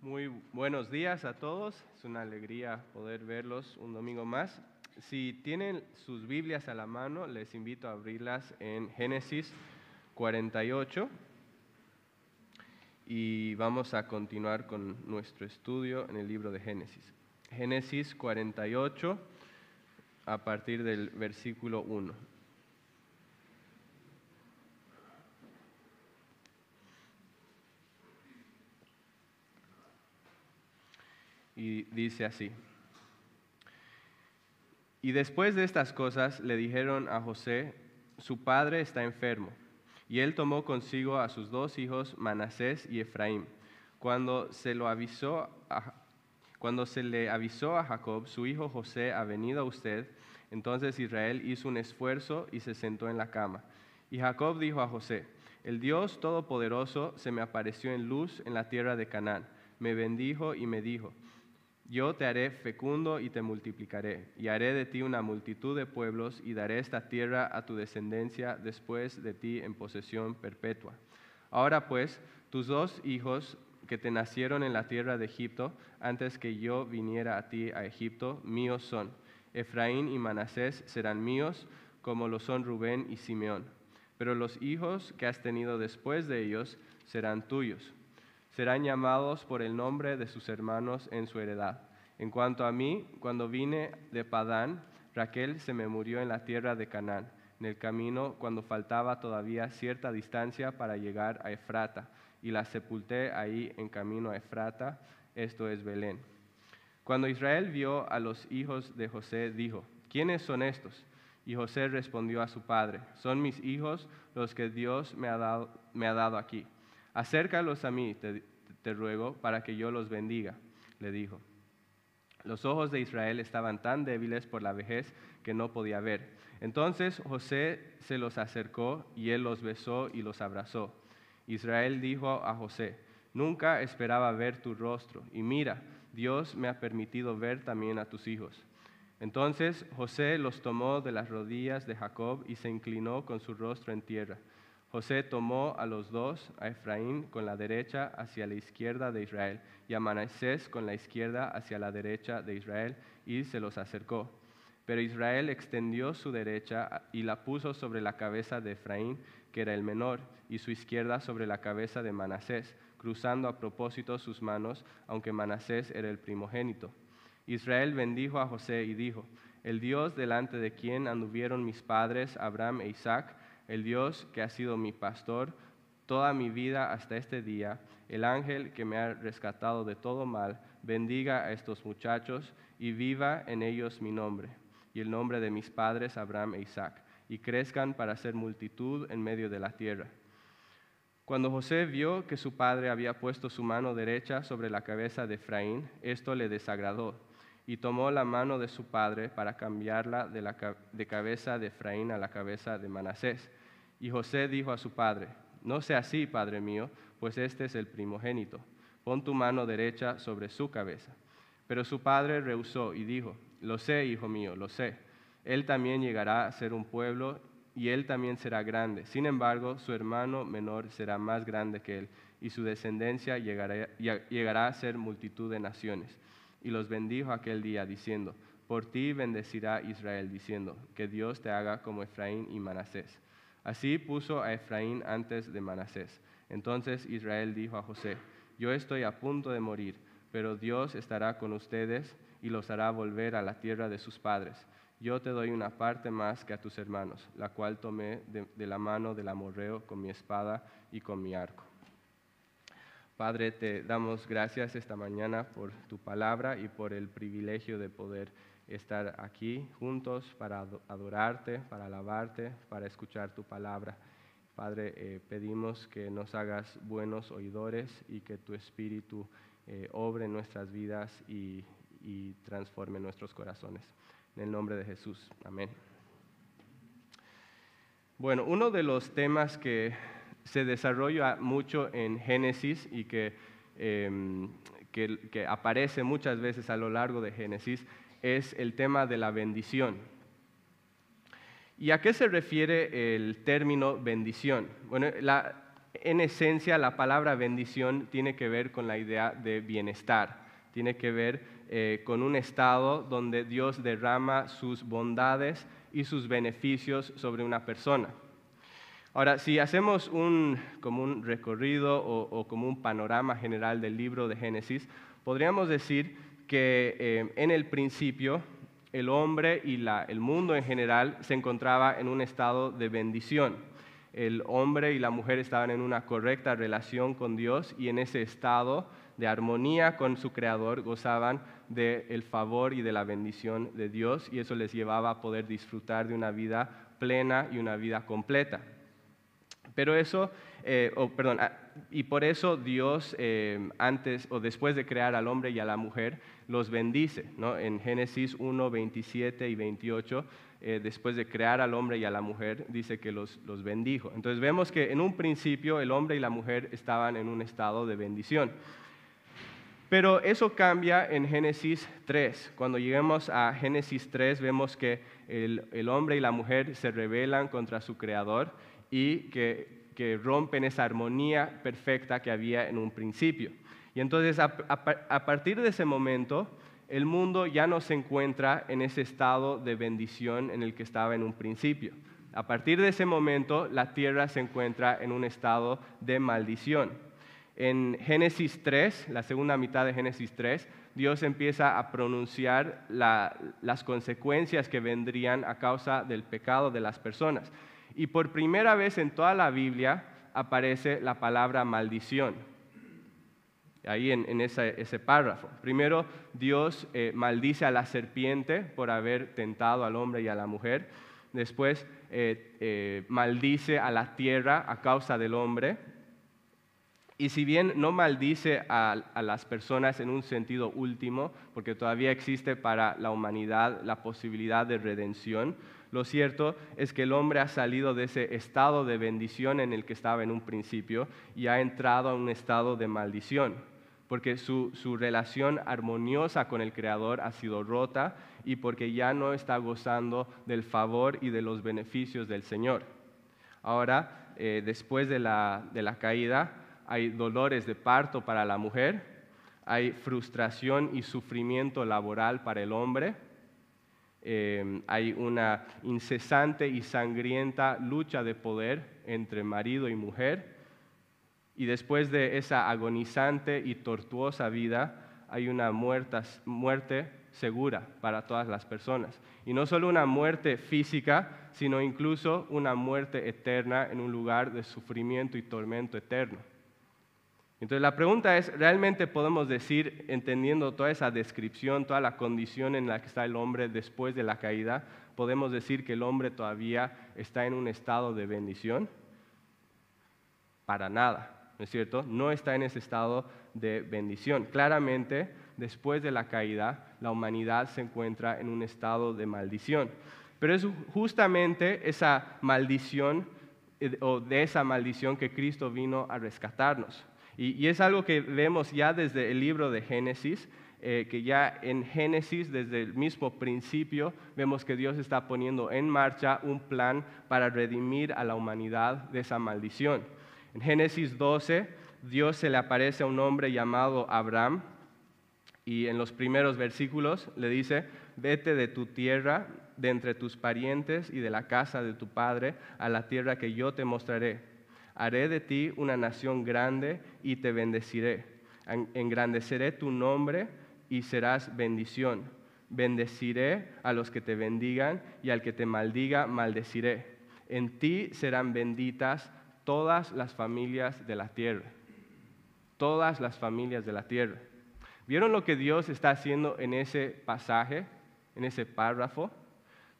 Muy buenos días a todos. Es una alegría poder verlos un domingo más. Si tienen sus Biblias a la mano, les invito a abrirlas en Génesis 48 y vamos a continuar con nuestro estudio en el libro de Génesis. Génesis 48 a partir del versículo 1. Y dice así. Y después de estas cosas le dijeron a José, su padre está enfermo. Y él tomó consigo a sus dos hijos, Manasés y Efraín. Cuando se, lo avisó cuando se le avisó a Jacob, su hijo José ha venido a usted, entonces Israel hizo un esfuerzo y se sentó en la cama. Y Jacob dijo a José, el Dios Todopoderoso se me apareció en luz en la tierra de Canaán, me bendijo y me dijo, yo te haré fecundo y te multiplicaré, y haré de ti una multitud de pueblos, y daré esta tierra a tu descendencia después de ti en posesión perpetua. Ahora pues, tus dos hijos que te nacieron en la tierra de Egipto, antes que yo viniera a ti a Egipto, míos son. Efraín y Manasés serán míos, como lo son Rubén y Simeón. Pero los hijos que has tenido después de ellos serán tuyos serán llamados por el nombre de sus hermanos en su heredad. En cuanto a mí, cuando vine de Padán, Raquel se me murió en la tierra de Canaán, en el camino cuando faltaba todavía cierta distancia para llegar a Efrata, y la sepulté ahí en camino a Efrata, esto es Belén. Cuando Israel vio a los hijos de José, dijo, ¿quiénes son estos? Y José respondió a su padre, son mis hijos los que Dios me ha dado, me ha dado aquí. Acércalos a mí, te, ruego, para que yo los bendiga, le dijo. Los ojos de Israel estaban tan débiles por la vejez que no podía ver. Entonces José se los acercó y él los besó y los abrazó. Israel dijo a José, nunca esperaba ver tu rostro, y mira, Dios me ha permitido ver también a tus hijos. Entonces José los tomó de las rodillas de Jacob y se inclinó con su rostro en tierra. José tomó a los dos, a Efraín con la derecha hacia la izquierda de Israel y a Manasés con la izquierda hacia la derecha de Israel y se los acercó. Pero Israel extendió su derecha y la puso sobre la cabeza de Efraín, que era el menor, y su izquierda sobre la cabeza de Manasés, cruzando a propósito sus manos, aunque Manasés era el primogénito. Israel bendijo a José y dijo, el Dios delante de quien anduvieron mis padres, Abraham e Isaac, el Dios que ha sido mi pastor toda mi vida hasta este día, el ángel que me ha rescatado de todo mal, bendiga a estos muchachos y viva en ellos mi nombre y el nombre de mis padres Abraham e Isaac, y crezcan para ser multitud en medio de la tierra. Cuando José vio que su padre había puesto su mano derecha sobre la cabeza de Efraín, esto le desagradó y tomó la mano de su padre para cambiarla de, la, de cabeza de Efraín a la cabeza de Manasés. Y José dijo a su padre, no sea así, padre mío, pues este es el primogénito. Pon tu mano derecha sobre su cabeza. Pero su padre rehusó y dijo, lo sé, hijo mío, lo sé. Él también llegará a ser un pueblo y él también será grande. Sin embargo, su hermano menor será más grande que él y su descendencia llegará, llegará a ser multitud de naciones y los bendijo aquel día, diciendo, por ti bendecirá Israel, diciendo, que Dios te haga como Efraín y Manasés. Así puso a Efraín antes de Manasés. Entonces Israel dijo a José, yo estoy a punto de morir, pero Dios estará con ustedes y los hará volver a la tierra de sus padres. Yo te doy una parte más que a tus hermanos, la cual tomé de, de la mano del amorreo con mi espada y con mi arco. Padre, te damos gracias esta mañana por tu palabra y por el privilegio de poder estar aquí juntos para adorarte, para alabarte, para escuchar tu palabra. Padre, eh, pedimos que nos hagas buenos oidores y que tu espíritu eh, obre nuestras vidas y, y transforme nuestros corazones. En el nombre de Jesús. Amén. Bueno, uno de los temas que se desarrolla mucho en Génesis y em, que, que, aparece muchas veces a lo largo de Génesis es el tema de la bendición. ¿Y a qué se refiere el término bendición? Bueno, en esencia la palabra bendición tiene que ver con la idea de bienestar, tiene que ver eh, con un estado donde Dios derrama sus bondades y sus beneficios sobre una persona. Ahora, si hacemos un, como un recorrido o, como un panorama general del libro de Génesis, podríamos decir que eh, en el principio el hombre y el mundo en general se encontraba en un estado de bendición. El hombre y la mujer estaban en una correcta relación con Dios y en ese estado de armonía con su Creador gozaban del favor y de la bendición de Dios y eso les llevaba a poder disfrutar de una vida plena y una vida completa. Pero eso, eh, perdón, ah, y por eso Dios eh, antes o después de crear al hombre y a la mujer los bendice, ¿no? En Génesis 1, 27 y 28, eh, después de crear al hombre y a la mujer, dice que los, los bendijo. Entonces vemos que en un principio el hombre y la mujer estaban en un estado de bendición. Pero eso cambia en Génesis 3. Cuando lleguemos a Génesis 3 vemos que el, el hombre y la mujer se rebelan contra su creador y que, rompen esa armonía perfecta que había en un principio. Y entonces a, partir de ese momento, el mundo ya no se encuentra en ese estado de bendición en el que estaba en un principio. A partir de ese momento, la tierra se encuentra en un estado de maldición. En Génesis 3, la segunda mitad de Génesis 3, Dios empieza a pronunciar las consecuencias que vendrían a causa del pecado de las personas. Y por primera vez en toda la Biblia aparece la palabra maldición. Ahí en, ese, párrafo. Primero, Dios eh, maldice a la serpiente por haber tentado al hombre y a la mujer. Después, eh, eh, maldice a la tierra a causa del hombre. Y si bien no maldice a, las personas en un sentido último, porque todavía existe para la humanidad la posibilidad de redención, lo cierto es que el hombre ha salido de ese estado de bendición en el que estaba en un principio y ha entrado a un estado de maldición, porque su, relación armoniosa con el Creador ha sido rota y porque ya no está gozando del favor y de los beneficios del Señor. Ahora, eh, después de la caída, hay dolores de parto para la mujer, hay frustración y sufrimiento laboral para el hombre, Em, hay una incesante y sangrienta lucha de poder entre marido y mujer. Y después de esa agonizante y tortuosa vida, hay una muerte segura para todas las personas. Y no solo una muerte física, sino incluso una muerte eterna en un lugar de sufrimiento y tormento eterno. Entonces la pregunta es, ¿realmente podemos decir, entendiendo toda esa descripción, toda la condición en la que está el hombre después de la caída, podemos decir que el hombre todavía está en un estado de bendición? Para nada, ¿no es cierto? No está en ese estado de bendición. Claramente, después de la caída, la humanidad se encuentra en un estado de maldición. Pero es justamente esa maldición eh, o de esa maldición que Cristo vino a rescatarnos. Y, es algo que vemos ya desde el libro de Génesis, eh, que ya en Génesis, desde el mismo principio, vemos que Dios está poniendo en marcha un plan para redimir a la humanidad de esa maldición. En Génesis 12, Dios se le aparece a un hombre llamado Abraham y en los primeros versículos le dice, vete de tu tierra, de entre tus parientes y de la casa de tu padre, a la tierra que yo te mostraré haré de ti una nación grande y te bendeciré. Engrandeceré tu nombre y serás bendición. Bendeciré a los que te bendigan y al que te maldiga, maldeciré. En ti serán benditas todas las familias de la tierra. Todas las familias de la tierra. ¿Vieron lo que Dios está haciendo en ese pasaje, en ese párrafo?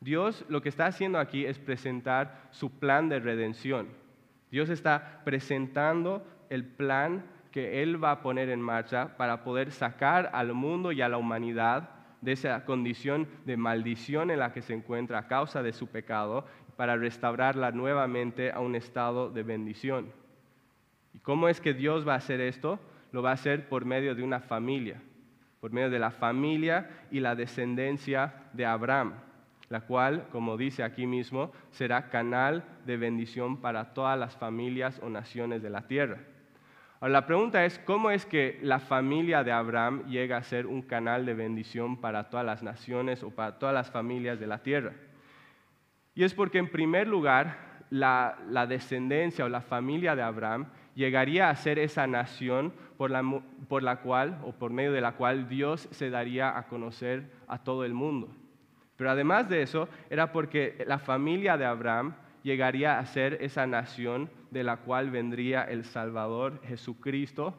Dios lo que está haciendo aquí es presentar su plan de redención Dios está presentando el plan que Él va a poner en marcha para poder sacar al mundo y a la humanidad de esa condición de maldición en la que se encuentra a causa de su pecado, para restaurarla nuevamente a un estado de bendición. ¿Y cómo es que Dios va a hacer esto? Lo va a hacer por medio de una familia, por medio de la familia y la descendencia de Abraham. La cual, como dice aquí mismo, será canal de bendición para todas las familias o naciones de la tierra. Ahora, la pregunta es, ¿cómo es que la familia de Abraham llega a ser un canal de bendición para todas las naciones o para todas las familias de la tierra? Y es porque, en primer lugar, la, descendencia o la familia de Abraham llegaría a ser esa nación por la, por la cual o por medio de la cual Dios se daría a conocer a todo el mundo. Pero además de eso, era porque la familia de Abraham llegaría a ser esa nación de la cual vendría el Salvador Jesucristo,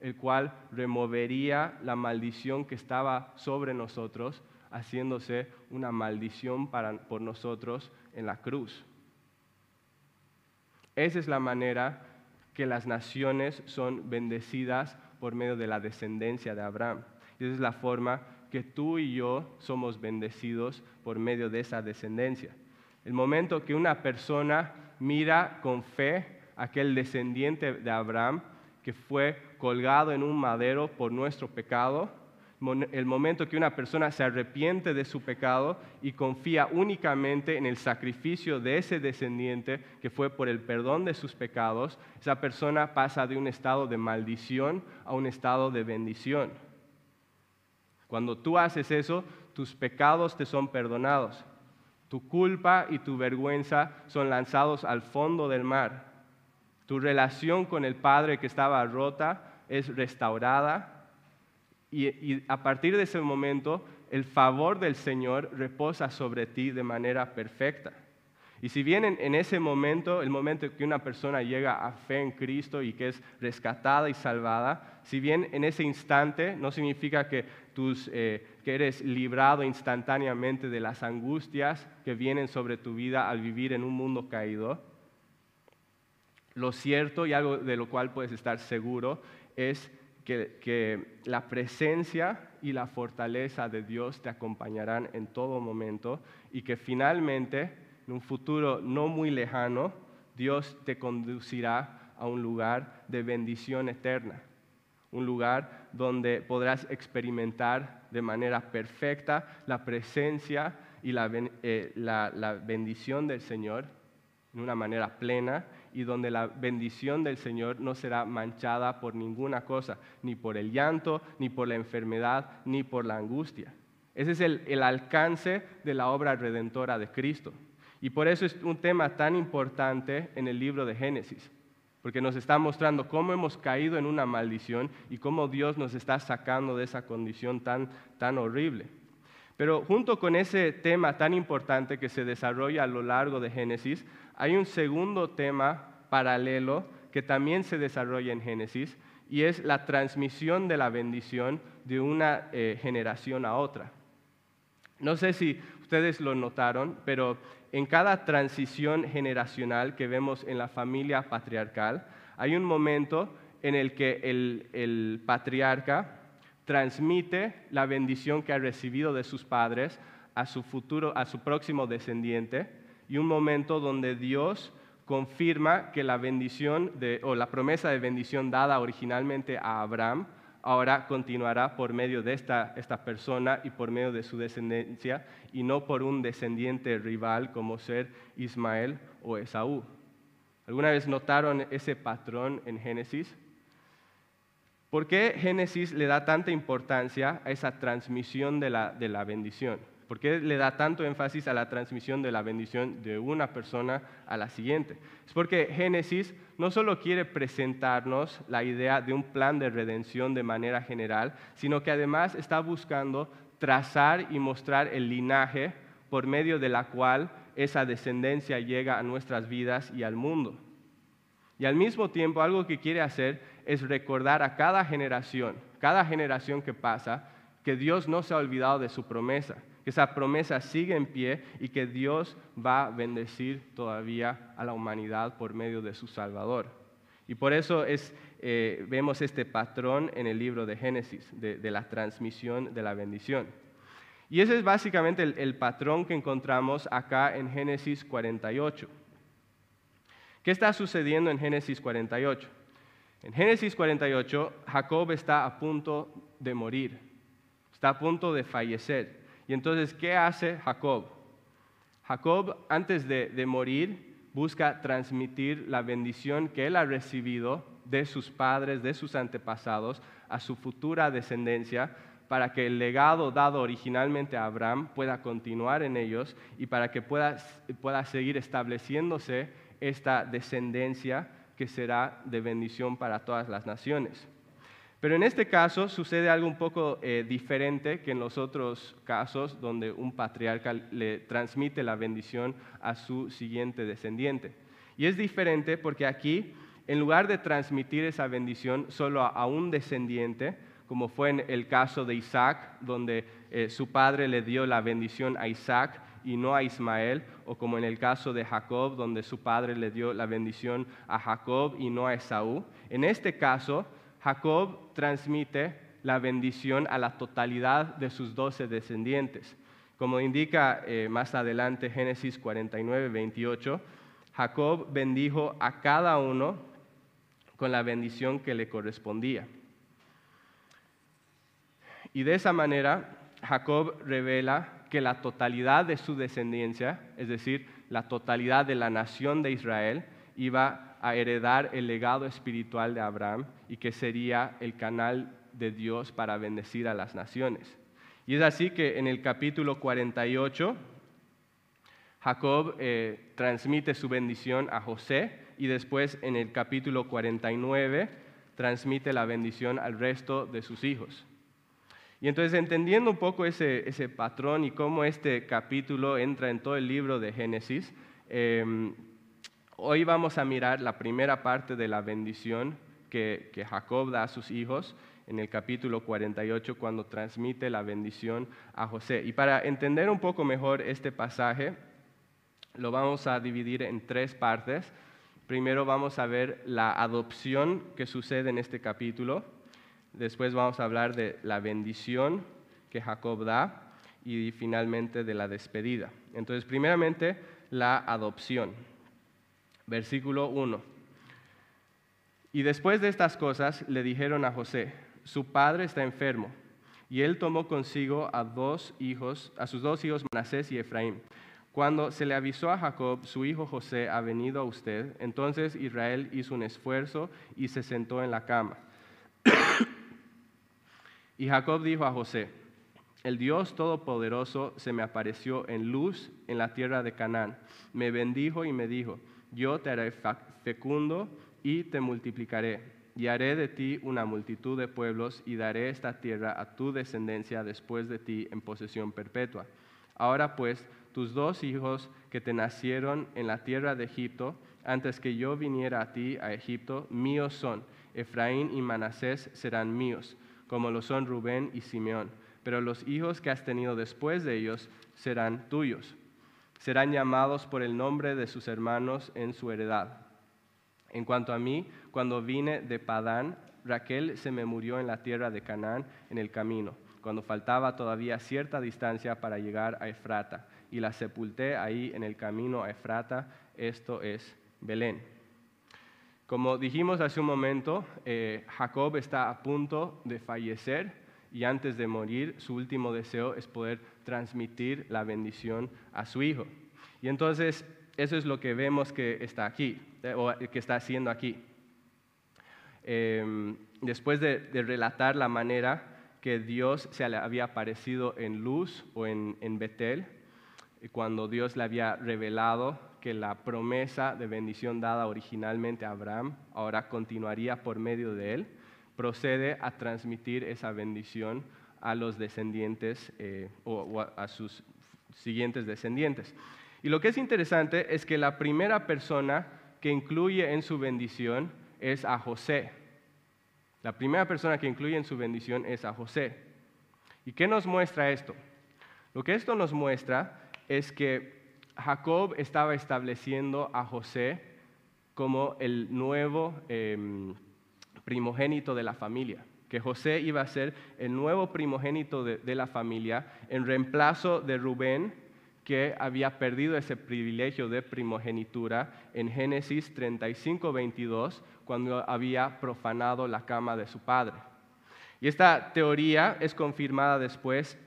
el cual removería la maldición que estaba sobre nosotros, haciéndose una maldición para, por nosotros en la cruz. Esa es la manera que las naciones son bendecidas por medio de la descendencia de Abraham. esa es la forma que tú y yo somos bendecidos por medio de esa descendencia. El momento que una persona mira con fe a aquel descendiente de Abraham que fue colgado en un madero por nuestro pecado, el momento que una persona se arrepiente de su pecado y confía únicamente en el sacrificio de ese descendiente que fue por el perdón de sus pecados, esa persona pasa de un estado de maldición a un estado de bendición. Cuando tú haces eso, tus pecados te son perdonados. Tu culpa y tu vergüenza son lanzados al fondo del mar. Tu relación con el Padre que estaba rota es restaurada y, a partir de ese momento el favor del Señor reposa sobre ti de manera perfecta. Y si bien en, ese momento, el momento que una persona llega a fe en Cristo y que es rescatada y salvada, si bien en ese instante no significa que, eh, que eres librado instantáneamente de las angustias que vienen sobre tu vida al vivir en un mundo caído, lo cierto y algo de lo cual puedes estar seguro es que, la presencia y la fortaleza de Dios te acompañarán en todo momento y que finalmente, en un futuro no muy lejano, Dios te conducirá a un lugar de bendición eterna, un lugar donde podrás experimentar de manera perfecta la presencia y la eh, bendición del Señor en una manera plena y donde la bendición del Señor no será manchada por ninguna cosa, ni por el llanto, ni por la enfermedad, ni por la angustia. Ese es el, alcance de la obra redentora de Cristo. Y por eso es un tema tan importante en el libro de Génesis, porque nos está mostrando cómo hemos caído en una maldición y cómo Dios nos está sacando de esa condición tan, tan horrible. Pero junto con ese tema tan importante que se desarrolla a lo largo de Génesis, hay un segundo tema paralelo que también se desarrolla en Génesis y es la transmisión de la bendición de una eh, generación a otra. No sé si ustedes lo notaron, pero en cada transición generacional que vemos en la familia patriarcal, hay un momento en el que el patriarca transmite la bendición que ha recibido de sus padres a su futuro, a su próximo descendiente, y un momento donde Dios confirma que la bendición o la promesa de bendición dada originalmente a Abraham ahora continuará por medio de esta, esta persona y por medio de su descendencia y no por un descendiente rival como ser Ismael o Esaú. ¿Alguna vez notaron ese patrón en Génesis? ¿Por qué Génesis le da tanta importancia a esa transmisión de la, de la bendición? ¿Por qué le da tanto énfasis a la transmisión de la bendición de una persona a la siguiente? Es porque Génesis no solo quiere presentarnos la idea de un plan de redención de manera general, sino que además está buscando trazar y mostrar el linaje por medio de la cual esa descendencia llega a nuestras vidas y al mundo. Y al mismo tiempo algo que quiere hacer es recordar a cada generación, cada generación que pasa, que Dios no se ha olvidado de su promesa, que esa promesa sigue en pie y que Dios va a bendecir todavía a la humanidad por medio de su Salvador. Y por eso eh, vemos este patrón en el libro de Génesis, de, la transmisión de la bendición. Y ese es básicamente el patrón que encontramos acá en Génesis 48. ¿Qué está sucediendo en Génesis 48? En Génesis 48, Jacob está a punto de morir, está a punto de fallecer. Y entonces, ¿qué hace Jacob? Jacob, antes de, morir, busca transmitir la bendición que él ha recibido de sus padres, de sus antepasados, a su futura descendencia, para que el legado dado originalmente a Abraham pueda continuar en ellos y para que pueda, pueda seguir estableciéndose esta descendencia que será de bendición para todas las naciones. Pero en este caso sucede algo un poco eh, diferente que en los otros casos donde un patriarca le transmite la bendición a su siguiente descendiente. Y es diferente porque aquí, en lugar de transmitir esa bendición solo a, un descendiente, como fue en el caso de Isaac, donde eh, su padre le dio la bendición a Isaac y no a Ismael, o como en el caso de Jacob, donde su padre le dio la bendición a Jacob y no a Esaú. En este caso, Jacob transmite la bendición a la totalidad de sus doce descendientes. Como indica eh, más adelante Génesis 49, 28, Jacob bendijo a cada uno con la bendición que le correspondía. Y de esa manera, Jacob revela que la totalidad de su descendencia, es decir, la totalidad de la nación de Israel, iba a heredar el legado espiritual de Abraham y que sería el canal de Dios para bendecir a las naciones. Y es así que en el capítulo 48, Jacob eh, transmite su bendición a José y después en el capítulo 49 transmite la bendición al resto de sus hijos. Y entonces entendiendo un poco ese, patrón y cómo este capítulo entra en todo el libro de Génesis, em, Hoy vamos a mirar la primera parte de la bendición que, Jacob da a sus hijos en el capítulo 48 cuando transmite la bendición a José. Y para entender un poco mejor este pasaje, lo vamos a dividir en tres partes. Primero vamos a ver la adopción que sucede en este capítulo. Después vamos a hablar de la bendición que Jacob da y finalmente de la despedida. Entonces, primeramente, la adopción versículo 1. Y después de estas cosas le dijeron a José, su padre está enfermo. Y él tomó consigo a dos hijos, a sus dos hijos Manasés y Efraín. Cuando se le avisó a Jacob, su hijo José ha venido a usted, entonces Israel hizo un esfuerzo y se sentó en la cama. y Jacob dijo a José, el Dios Todopoderoso se me apareció en luz en la tierra de Canaán, me bendijo y me dijo, yo te haré fecundo y te multiplicaré, y haré de ti una multitud de pueblos, y daré esta tierra a tu descendencia después de ti en posesión perpetua. Ahora pues, tus dos hijos que te nacieron en la tierra de Egipto, antes que yo viniera a ti a Egipto, míos son. Efraín y Manasés serán míos, como lo son Rubén y Simeón. Pero los hijos que has tenido después de ellos serán tuyos serán llamados por el nombre de sus hermanos en su heredad. En cuanto a mí, cuando vine de Padán, Raquel se me murió en la tierra de Canaán en el camino, cuando faltaba todavía cierta distancia para llegar a Efrata, y la sepulté ahí en el camino a Efrata, esto es Belén. Como dijimos hace un momento, eh, Jacob está a punto de fallecer y antes de morir su último deseo es poder transmitir la bendición a su hijo. Y entonces eso es lo que vemos que está aquí, eh, o que está haciendo aquí. Em, después de, relatar la manera que Dios se le había aparecido en Luz o en, en Betel, cuando Dios le había revelado que la promesa de bendición dada originalmente a Abraham ahora continuaría por medio de él, procede a transmitir esa bendición a los descendientes eh, o, a sus siguientes descendientes. Y lo que es interesante es que la primera persona que incluye en su bendición es a José. La primera persona que incluye en su bendición es a José. ¿Y qué nos muestra esto? Lo que esto nos muestra es que Jacob estaba estableciendo a José como el nuevo em, primogénito de la familia, que José iba a ser el nuevo primogénito de, la familia en reemplazo de Rubén, que había perdido ese privilegio de primogenitura en Génesis 35, 22, cuando había profanado la cama de su padre. Y esta teoría es confirmada después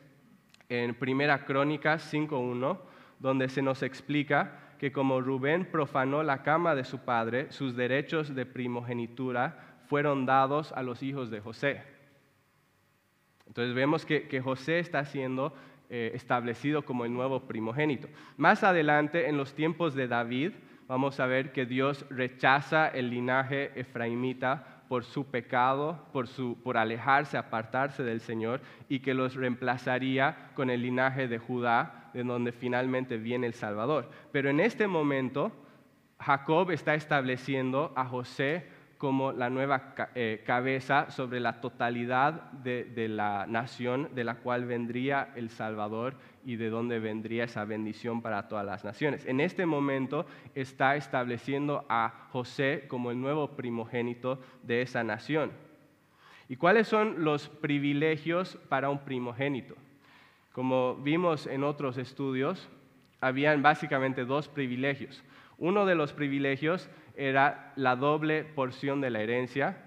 en Primera Crónica 5.1, donde se nos explica que como Rubén profanó la cama de su padre, sus derechos de primogenitura fueron dados a los hijos de José. Entonces vemos que, José está siendo eh, establecido como el nuevo primogénito. Más adelante, en los tiempos de David, vamos a ver que Dios rechaza el linaje efraimita por su pecado, por, por alejarse, apartarse del Señor, y que los reemplazaría con el linaje de Judá, de donde finalmente viene el Salvador. Pero en este momento, Jacob está estableciendo a José como la nueva eh, cabeza sobre la totalidad de, la nación de la cual vendría el Salvador y de donde vendría esa bendición para todas las naciones. En este momento está estableciendo a José como el nuevo primogénito de esa nación. ¿Y cuáles son los privilegios para un primogénito? Como vimos en otros estudios, habían básicamente dos privilegios. Uno de los privilegios era la doble porción de la herencia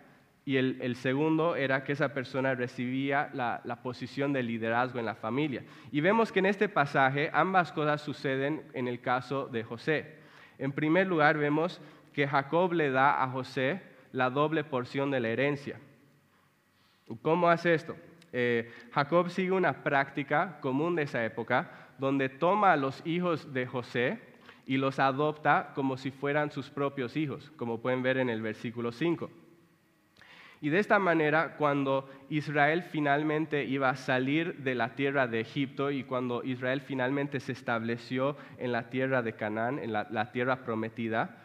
y el, segundo era que esa persona recibía la, posición de liderazgo en la familia. Y vemos que en este pasaje ambas cosas suceden en el caso de José. En primer lugar vemos que Jacob le da a José la doble porción de la herencia. ¿Cómo hace esto? Eh, Jacob sigue una práctica común de esa época donde toma a los hijos de José y los adopta como si fueran sus propios hijos, como pueden ver en el versículo 5. Y de esta manera, cuando Israel finalmente iba a salir de la tierra de Egipto y cuando Israel finalmente se estableció en la tierra de Canaán, en la, tierra prometida,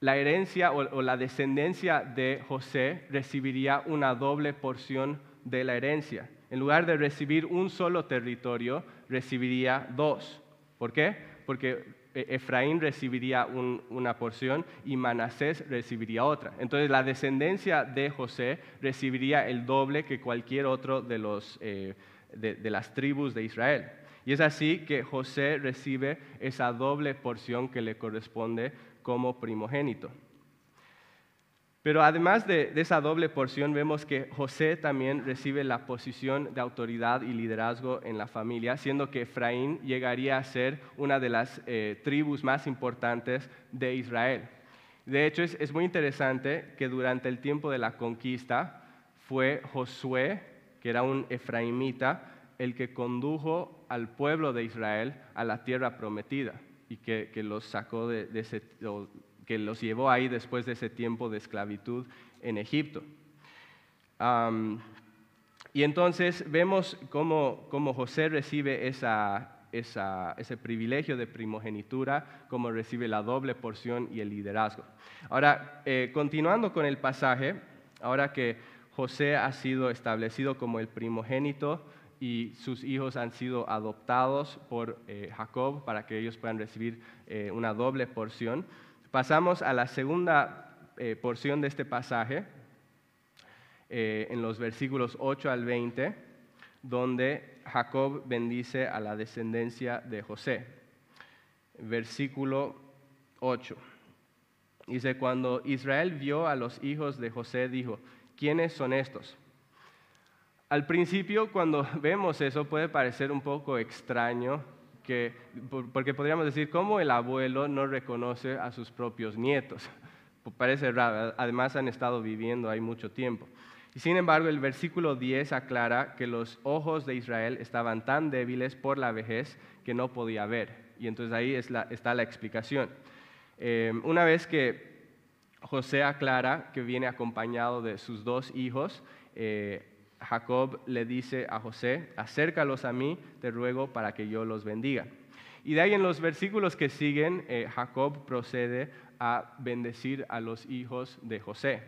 la herencia o, la descendencia de José recibiría una doble porción de la herencia. En lugar de recibir un solo territorio, recibiría dos. ¿Por qué? Porque Efraín recibiría una porción y Manasés recibiría otra. Entonces la descendencia de José recibiría el doble que cualquier otro eh, de las tribus de Israel. Y es así que José recibe esa doble porción que le corresponde como primogénito. Pero además de, esa doble porción, vemos que José también recibe la posición de autoridad y liderazgo en la familia, siendo que Efraín llegaría a ser una de las eh, tribus más importantes de Israel. De hecho, es, muy interesante que durante el tiempo de la conquista fue Josué, que era un efraimita, el que condujo al pueblo de Israel a la tierra prometida y que, los sacó de, ese, que los llevó ahí después de ese tiempo de esclavitud en Egipto. y entonces vemos cómo, José recibe ese privilegio de primogenitura, cómo recibe la doble porción y el liderazgo. Ahora, eh, continuando con el pasaje, ahora que José ha sido establecido como el primogénito y sus hijos han sido adoptados por eh, Jacob para que ellos puedan recibir eh, una doble porción, Pasamos a la segunda eh, porción de este pasaje, eh, en los versículos 8 al 20, donde Jacob bendice a la descendencia de José. Versículo 8. Dice, cuando Israel vio a los hijos de José, dijo, ¿quiénes son estos? Al principio, cuando vemos eso, puede parecer un poco extraño porque podríamos decir, ¿cómo el abuelo no reconoce a sus propios nietos? Parece raro, además han estado viviendo ahí mucho tiempo. Y sin embargo, el versículo 10 aclara que los ojos de Israel estaban tan débiles por la vejez que no podía ver. Y entonces ahí está la explicación. Eh, una vez que José aclara que viene acompañado de sus dos hijos, eh, Jacob le dice a José, acércalos a mí, te ruego para que yo los bendiga. Y de ahí en los versículos que siguen, eh, Jacob procede a bendecir a los hijos de José.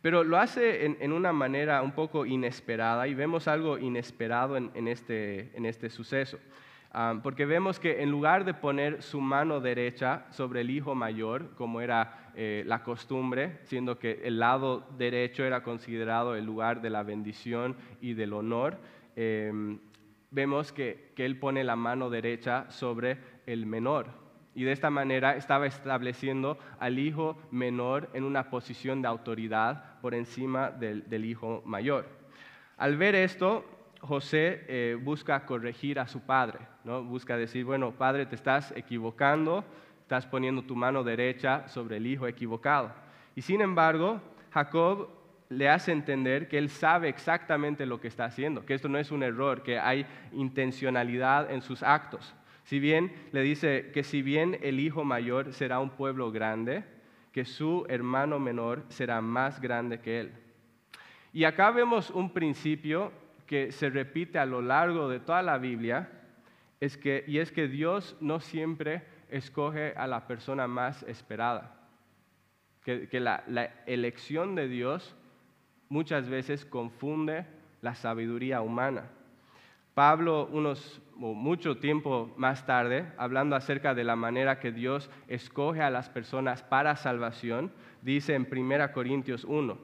Pero lo hace en, una manera un poco inesperada y vemos algo inesperado en este, este suceso porque vemos que en lugar de poner su mano derecha sobre el hijo mayor, como era eh, la costumbre, siendo que el lado derecho era considerado el lugar de la bendición y del honor, em, vemos que, que él pone la mano derecha sobre el menor. Y de esta manera estaba estableciendo al hijo menor en una posición de autoridad por encima del, del hijo mayor. Al ver esto, José eh, busca corregir a su padre, ¿no? busca decir, bueno, padre, te estás equivocando, estás poniendo tu mano derecha sobre el hijo equivocado. Y sin embargo, Jacob le hace entender que él sabe exactamente lo que está haciendo, que esto no es un error, que hay intencionalidad en sus actos. Si bien le dice que si bien el hijo mayor será un pueblo grande, que su hermano menor será más grande que él. Y acá vemos un principio que se repite a lo largo de toda la Biblia, es que, y es que Dios no siempre escoge a la persona más esperada. Que, la, elección de Dios muchas veces confunde la sabiduría humana. Pablo, unos, mucho tiempo más tarde, hablando acerca de la manera que Dios escoge a las personas para salvación, dice en 1 Corintios 1,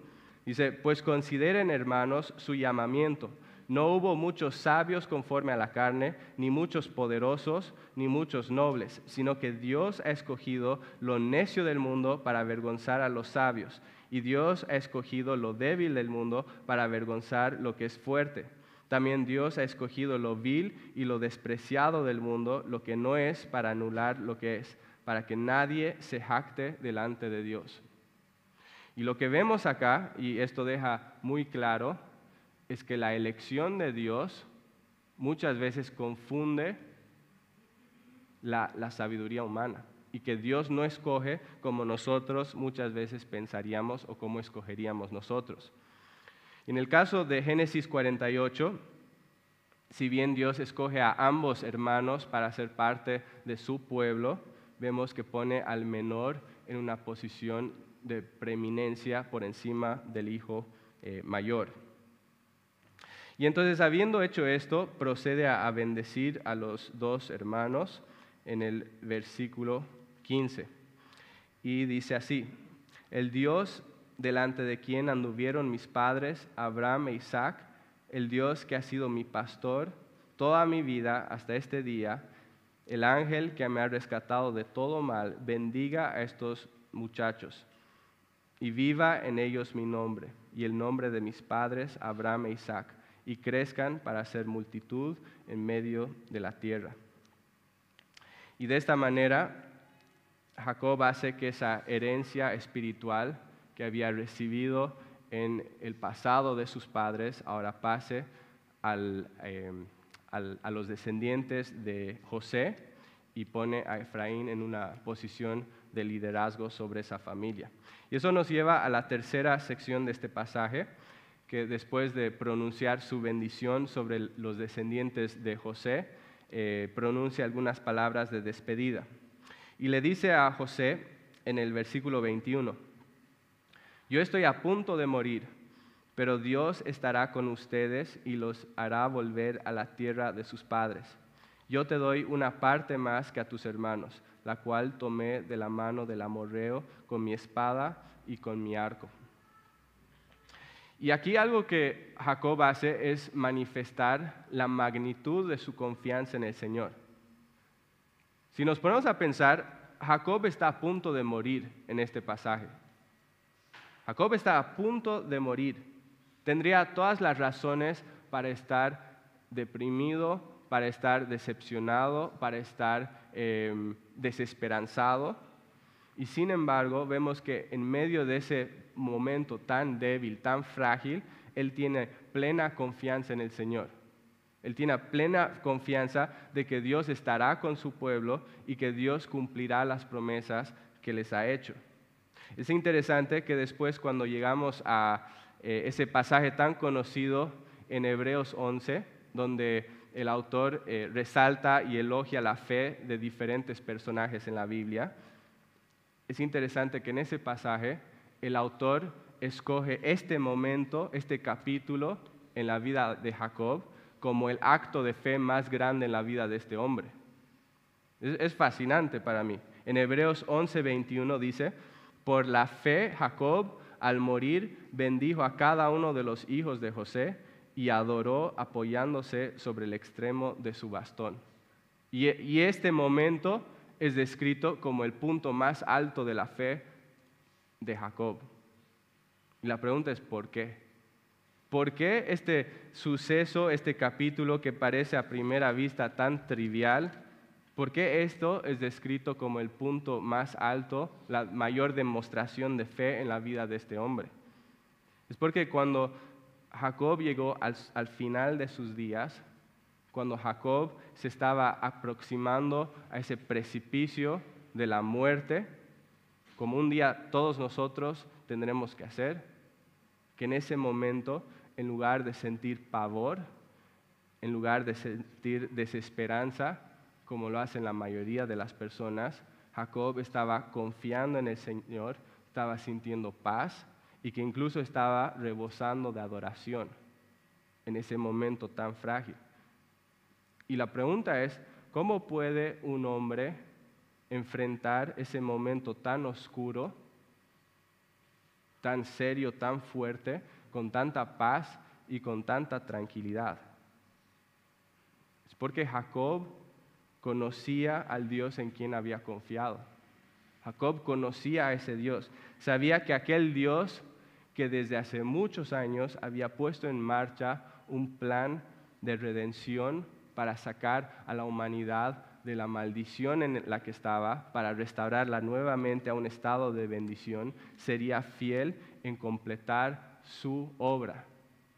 dice, pues consideren hermanos su llamamiento. No hubo muchos sabios conforme a la carne, ni muchos poderosos, ni muchos nobles, sino que Dios ha escogido lo necio del mundo para avergonzar a los sabios, y Dios ha escogido lo débil del mundo para avergonzar lo que es fuerte también Dios ha escogido lo vil y lo despreciado del mundo, lo que no es, para anular lo que es, para que nadie se jacte delante de Dios. Y lo que vemos acá, y esto deja muy claro, es que la elección de Dios muchas veces confunde la, sabiduría humana y que Dios no escoge como nosotros muchas veces pensaríamos o como escogeríamos nosotros. En el caso de Génesis 48, si bien Dios escoge a ambos hermanos para ser parte de su pueblo, vemos que pone al menor en una posición de preeminencia por encima del hijo eh, mayor. Y entonces, habiendo hecho esto, procede a, bendecir a los dos hermanos en el versículo 15. Y dice así, el Dios delante de quien anduvieron mis padres, Abraham e Isaac, el Dios que ha sido mi pastor toda mi vida hasta este día, el ángel que me ha rescatado de todo mal, bendiga a estos muchachos y viva en ellos mi nombre y el nombre de mis padres, Abraham e Isaac, y crezcan para ser multitud en medio de la tierra. Y de esta manera, Jacob hace que esa herencia espiritual que había recibido en el pasado de sus padres, ahora pase eh, a los descendientes de José y pone a Efraín en una posición de liderazgo sobre esa familia. Y eso nos lleva a la tercera sección de este pasaje, que después de pronunciar su bendición sobre los descendientes de José, eh, pronuncia algunas palabras de despedida. Y le dice a José en el versículo 21, yo estoy a punto de morir, pero Dios estará con ustedes y los hará volver a la tierra de sus padres. Yo te doy una parte más que a tus hermanos, la cual tomé de la mano del amorreo con mi espada y con mi arco. Y aquí algo que Jacob hace es manifestar la magnitud de su confianza en el Señor. Si nos ponemos a pensar, Jacob está a punto de morir en este pasaje. Jacob está a punto de morir. Tendría todas las razones para estar deprimido, para estar decepcionado, para estar em, desesperanzado. Y sin embargo, vemos que en medio de ese momento tan débil, tan frágil, él tiene plena confianza en el Señor. Él tiene plena confianza de que Dios estará con su pueblo y que Dios cumplirá las promesas que les ha hecho. Es interesante que después cuando llegamos a eh, ese pasaje tan conocido en Hebreos 11, donde el autor eh, resalta y elogia la fe de diferentes personajes en la Biblia, es interesante que en ese pasaje el autor escoge este momento, este capítulo en la vida de Jacob, como el acto de fe más grande en la vida de este hombre. Es, fascinante para mí. En Hebreos 11, 21 dice, por la fe, Jacob, al morir, bendijo a cada uno de los hijos de José y adoró apoyándose sobre el extremo de su bastón. Y, este momento es descrito como el punto más alto de la fe de Jacob. Y la pregunta es, ¿por qué? ¿Por qué este suceso, este capítulo que parece a primera vista tan trivial, por qué esto es descrito como el punto más alto, la mayor demostración de fe en la vida de este hombre? Es porque cuando Jacob llegó al, al final de sus días, cuando Jacob se estaba aproximando a ese precipicio de la muerte, como un día todos nosotros tendremos que hacer, que en ese momento, en lugar de sentir pavor, en lugar de sentir desesperanza, como lo hacen la mayoría de las personas, Jacob estaba confiando en el Señor, estaba sintiendo paz y que incluso estaba rebosando de adoración en ese momento tan frágil. Y la pregunta es, ¿cómo puede un hombre enfrentar ese momento tan oscuro, tan serio, tan fuerte, con tanta paz y con tanta tranquilidad? Es porque Jacob conocía al Dios en quien había confiado. Jacob conocía a ese Dios, sabía que aquel Dios que desde hace muchos años había puesto en marcha un plan de redención para sacar a la humanidad de la maldición en la que estaba, para restaurarla nuevamente a un estado de bendición, sería fiel en completar su obra,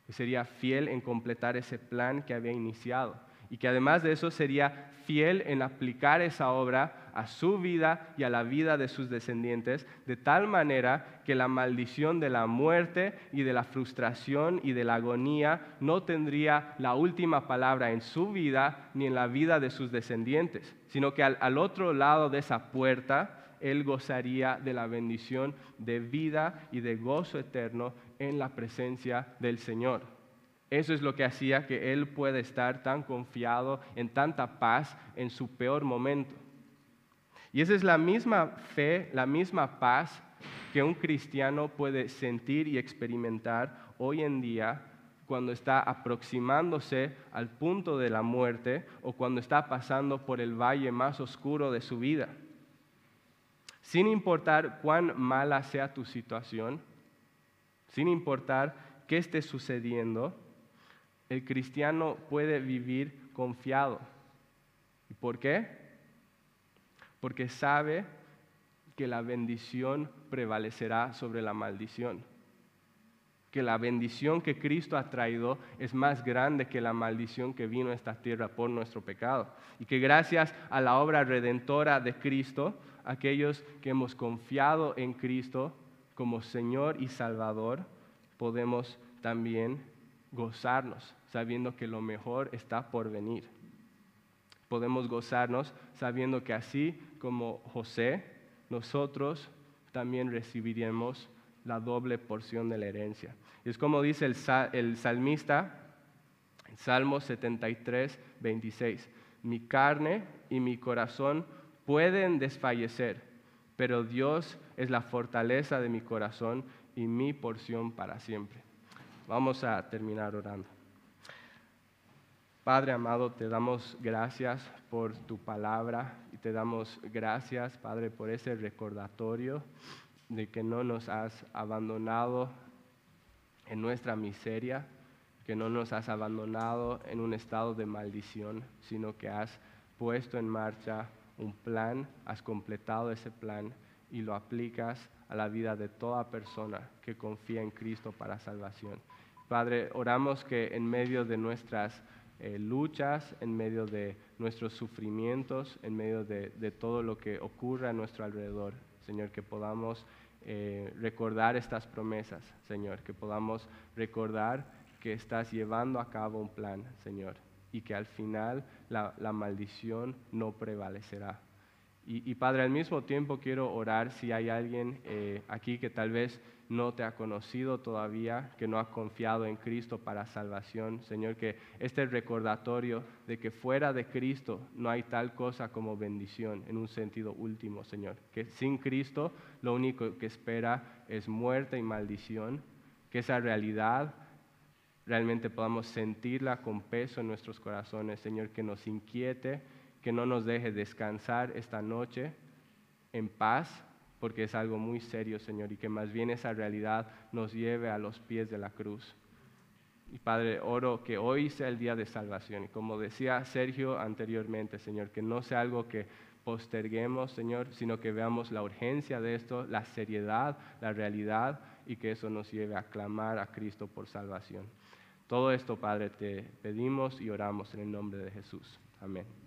sería fiel en completar ese plan que había iniciado. Y que además de eso sería fiel en aplicar esa obra a su vida y a la vida de sus descendientes, de tal manera que la maldición de la muerte y de la frustración y de la agonía no tendría la última palabra en su vida ni en la vida de sus descendientes, sino que al, otro lado de esa puerta, él gozaría de la bendición de vida y de gozo eterno en la presencia del Señor. Eso es lo que hacía que él pueda estar tan confiado en tanta paz en su peor momento. Y esa es la misma fe, la misma paz que un cristiano puede sentir y experimentar hoy en día cuando está aproximándose al punto de la muerte o cuando está pasando por el valle más oscuro de su vida. Sin importar cuán mala sea tu situación, sin importar qué esté sucediendo, el cristiano puede vivir confiado. ¿Y por qué? Porque sabe que la bendición prevalecerá sobre la maldición. Que la bendición que Cristo ha traído es más grande que la maldición que vino a esta tierra por nuestro pecado. Y que gracias a la obra redentora de Cristo, aquellos que hemos confiado en Cristo como Señor y Salvador, podemos también gozarnos sabiendo que lo mejor está por venir. Podemos gozarnos sabiendo que así como José, nosotros también recibiremos la doble porción de la herencia. Y es como dice el, el salmista en Salmo 73, 26. Mi carne y mi corazón pueden desfallecer, pero Dios es la fortaleza de mi corazón y mi porción para siempre. Vamos a terminar orando. Padre amado, te damos gracias por tu palabra te damos gracias, Padre, por ese recordatorio de que no nos has abandonado en nuestra miseria, que no nos has abandonado en un estado de maldición, sino que has puesto en marcha un plan, has completado ese plan y lo aplicas a la vida de toda persona que confía en Cristo para salvación. Padre, oramos que en medio de nuestras eh, luchas, en medio de nuestros sufrimientos, en medio de, todo lo que ocurre a nuestro alrededor, Señor, que podamos eh, recordar estas promesas, Señor, que podamos recordar que estás llevando a cabo un plan, Señor, y que al final la, maldición no prevalecerá. Y, Padre, al mismo tiempo quiero orar si hay alguien eh, aquí que tal vez no te ha conocido todavía, que no ha confiado en Cristo para salvación. Señor, que este recordatorio de que fuera de Cristo no hay tal cosa como bendición en un sentido último, Señor. Que sin Cristo lo único que espera es muerte y maldición. Que esa realidad realmente podamos sentirla con peso en nuestros corazones, Señor, que nos inquiete, que no nos deje descansar esta noche en paz porque es algo muy serio, Señor, y que más bien esa realidad nos lleve a los pies de la cruz. Y Padre, oro que hoy sea el día de salvación. Y como decía Sergio anteriormente, Señor, que no sea algo que posterguemos, Señor, sino que veamos la urgencia de esto, la seriedad, la realidad y que eso nos lleve a clamar a Cristo por salvación. Todo esto, Padre, te pedimos y oramos en el nombre de Jesús. Amén.